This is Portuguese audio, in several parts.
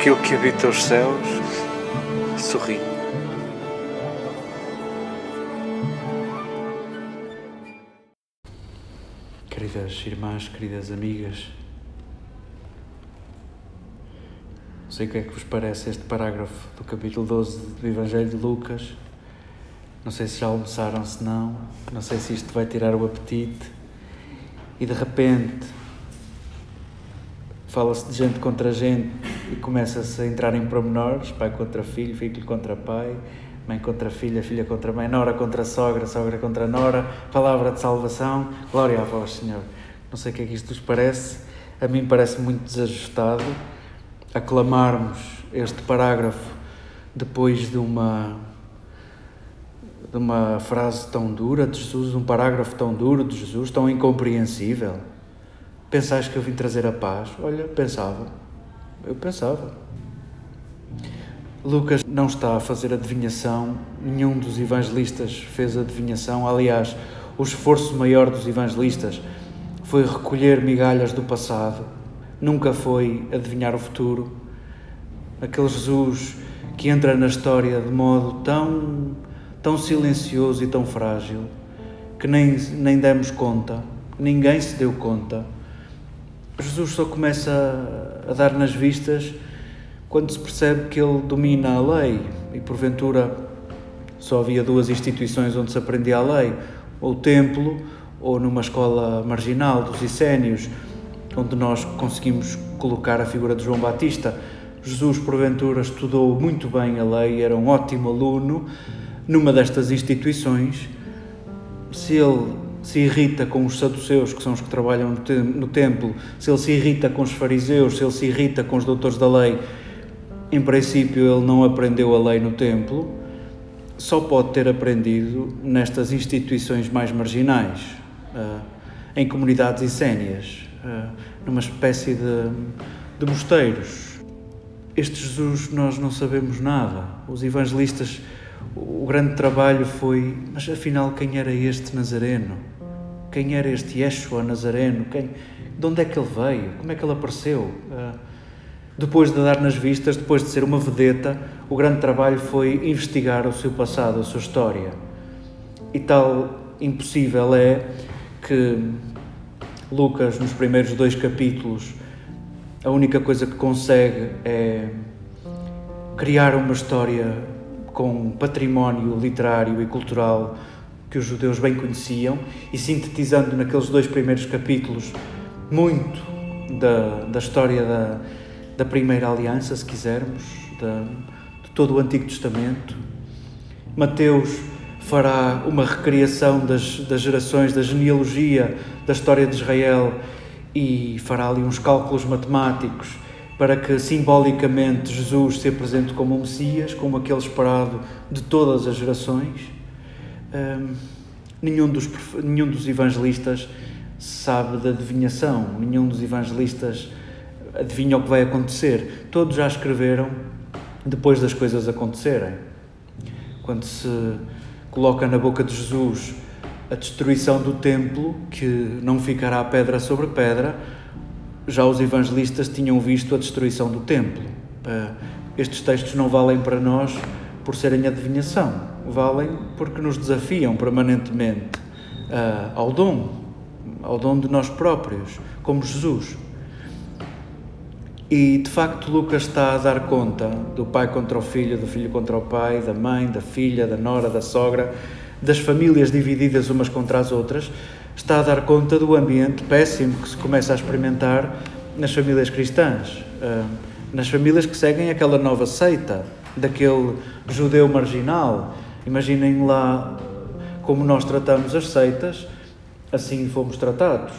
aquele que habita os céus sorri. Queridas irmãs, queridas amigas, não sei o que é que vos parece este parágrafo do capítulo 12 do Evangelho de Lucas. Não sei se já almoçaram, se não, não sei se isto vai tirar o apetite. E de repente fala-se de gente contra gente e começa-se a entrar em pormenores, pai contra filho, filho contra pai, mãe contra filha, filha contra mãe, nora contra sogra, sogra contra nora, palavra de salvação, glória a vós, Senhor. Não sei o que é que isto vos parece, a mim parece muito desajustado aclamarmos este parágrafo depois de uma de uma frase tão dura de Jesus, um parágrafo tão duro de Jesus, tão incompreensível. Pensais que eu vim trazer a paz? Olha, pensava. Eu pensava. Lucas não está a fazer adivinhação, nenhum dos evangelistas fez adivinhação. Aliás, o esforço maior dos evangelistas foi recolher migalhas do passado, nunca foi adivinhar o futuro. Aquele Jesus que entra na história de modo tão, tão silencioso e tão frágil que nem, nem demos conta, ninguém se deu conta Jesus só começa a dar nas vistas quando se percebe que ele domina a lei e porventura só havia duas instituições onde se aprendia a lei, ou o templo ou numa escola marginal dos Essénios, onde nós conseguimos colocar a figura de João Batista. Jesus, porventura, estudou muito bem a lei, era um ótimo aluno numa destas instituições. Se ele se irrita com os saduceus, que são os que trabalham no templo, se ele se irrita com os fariseus, se ele se irrita com os doutores da lei, em princípio ele não aprendeu a lei no templo, só pode ter aprendido nestas instituições mais marginais, uh, em comunidades essénias, uh, numa espécie de, de mosteiros. Este Jesus nós não sabemos nada. Os evangelistas, o grande trabalho foi, mas afinal quem era este Nazareno? Quem era este Yeshua Nazareno? Quem, de onde é que ele veio? Como é que ele apareceu? Uh, depois de dar nas vistas, depois de ser uma vedeta, o grande trabalho foi investigar o seu passado, a sua história. E tal impossível é que Lucas, nos primeiros dois capítulos, a única coisa que consegue é criar uma história com património literário e cultural que os judeus bem conheciam e sintetizando naqueles dois primeiros capítulos muito da, da história da, da primeira aliança, se quisermos, da, de todo o Antigo Testamento. Mateus fará uma recriação das, das gerações, da genealogia da história de Israel e fará ali uns cálculos matemáticos para que simbolicamente Jesus se apresente como o Messias, como aquele esperado de todas as gerações nenhum, dos, nenhum dos evangelistas sabe da adivinhação, nenhum dos evangelistas adivinha o que vai acontecer. Todos já escreveram depois das coisas acontecerem. Quando se coloca na boca de Jesus a destruição do templo, que não ficará pedra sobre pedra, já os evangelistas tinham visto a destruição do templo. Ah, estes textos não valem para nós por serem adivinhação valem porque nos desafiam permanentemente uh, ao dom, ao dom de nós próprios, como Jesus. E de facto, Lucas está a dar conta do pai contra o filho, do filho contra o pai, da mãe, da filha, da nora, da sogra, das famílias divididas umas contra as outras. Está a dar conta do ambiente péssimo que se começa a experimentar nas famílias cristãs, ah, nas famílias que seguem aquela nova seita, daquele judeu marginal Imaginem lá como nós tratamos as seitas, assim fomos tratados.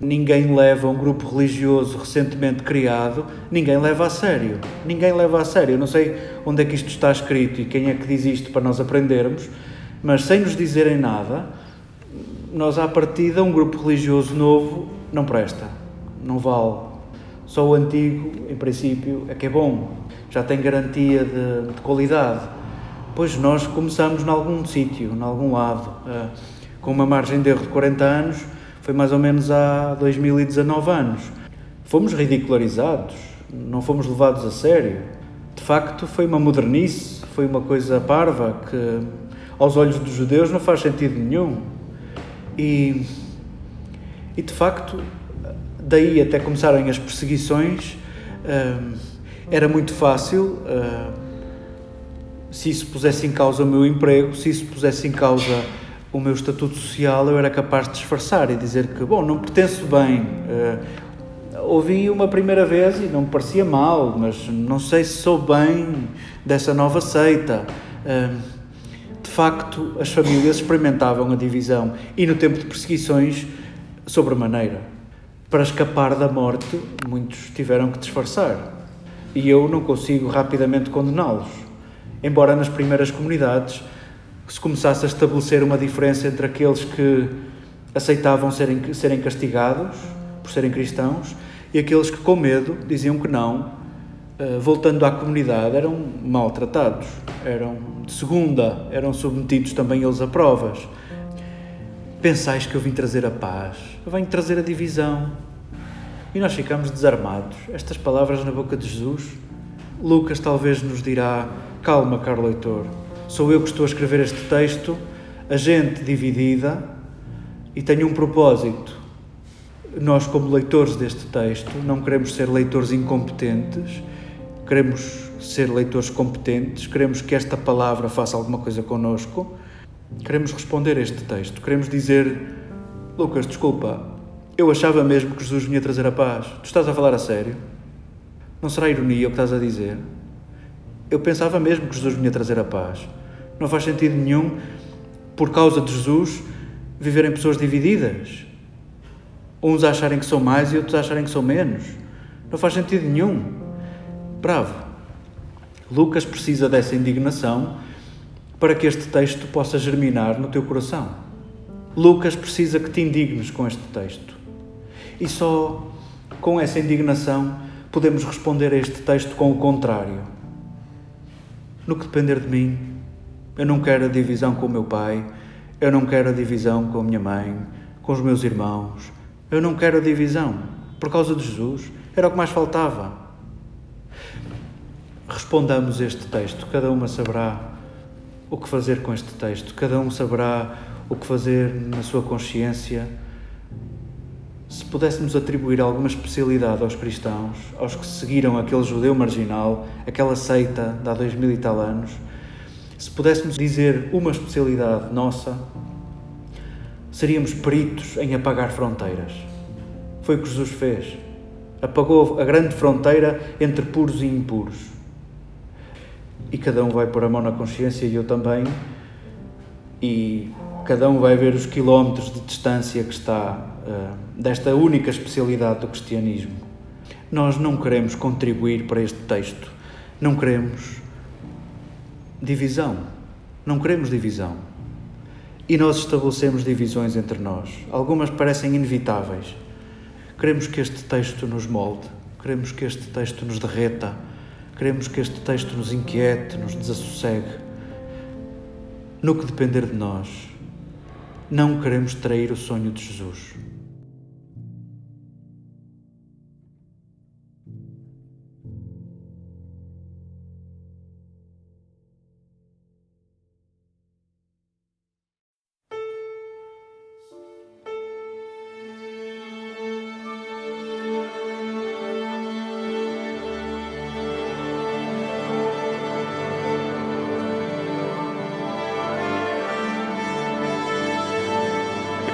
Ninguém leva um grupo religioso recentemente criado, ninguém leva a sério. Ninguém leva a sério. Eu não sei onde é que isto está escrito e quem é que diz isto para nós aprendermos, mas sem nos dizerem nada, nós à partida, um grupo religioso novo não presta, não vale. Só o antigo, em princípio, é que é bom, já tem garantia de, de qualidade pois nós começamos em algum sítio, em algum lado, uh, com uma margem de erro de 40 anos, foi mais ou menos há 2019 anos. Fomos ridicularizados, não fomos levados a sério. De facto, foi uma modernice, foi uma coisa parva que, aos olhos dos judeus, não faz sentido nenhum. E, e de facto, daí até começarem as perseguições, uh, era muito fácil, uh, se isso pusesse em causa o meu emprego, se isso pusesse em causa o meu estatuto social, eu era capaz de disfarçar e dizer que, bom, não pertenço bem. Uh, ouvi uma primeira vez e não me parecia mal, mas não sei se sou bem dessa nova seita. Uh, de facto, as famílias experimentavam a divisão e no tempo de perseguições, sobremaneira. Para escapar da morte, muitos tiveram que disfarçar. E eu não consigo rapidamente condená-los. Embora nas primeiras comunidades se começasse a estabelecer uma diferença entre aqueles que aceitavam serem, serem castigados por serem cristãos e aqueles que, com medo, diziam que não, eh, voltando à comunidade, eram maltratados, eram de segunda, eram submetidos também eles a provas. Pensais que eu vim trazer a paz, eu venho trazer a divisão. E nós ficamos desarmados. Estas palavras na boca de Jesus, Lucas talvez nos dirá: calma, caro leitor, sou eu que estou a escrever este texto, a gente dividida, e tenho um propósito nós, como leitores deste texto, não queremos ser leitores incompetentes, queremos ser leitores competentes, queremos que esta palavra faça alguma coisa connosco, queremos responder a este texto, queremos dizer: Lucas, desculpa, eu achava mesmo que Jesus vinha trazer a paz. Tu estás a falar a sério? Não será ironia o que estás a dizer? Eu pensava mesmo que Jesus vinha trazer a paz. Não faz sentido nenhum, por causa de Jesus, viverem pessoas divididas uns acharem que são mais e outros acharem que são menos. Não faz sentido nenhum. Bravo. Lucas precisa dessa indignação para que este texto possa germinar no teu coração. Lucas precisa que te indignes com este texto. E só com essa indignação podemos responder a este texto com o contrário. No que depender de mim, eu não quero a divisão com o meu pai, eu não quero a divisão com a minha mãe, com os meus irmãos, eu não quero a divisão. Por causa de Jesus, era o que mais faltava. Respondamos este texto, cada uma saberá o que fazer com este texto, cada um saberá o que fazer na sua consciência. Se pudéssemos atribuir alguma especialidade aos cristãos, aos que seguiram aquele judeu marginal, aquela seita de há dois mil e tal anos, se pudéssemos dizer uma especialidade nossa, seríamos peritos em apagar fronteiras. Foi o que Jesus fez. Apagou a grande fronteira entre puros e impuros. E cada um vai pôr a mão na consciência, e eu também, e cada um vai ver os quilómetros de distância que está uh, desta única especialidade do cristianismo. Nós não queremos contribuir para este texto, não queremos divisão, não queremos divisão. E nós estabelecemos divisões entre nós. Algumas parecem inevitáveis. Queremos que este texto nos molde, queremos que este texto nos derreta, queremos que este texto nos inquiete, nos desassossegue. No que depender de nós, não queremos trair o sonho de Jesus.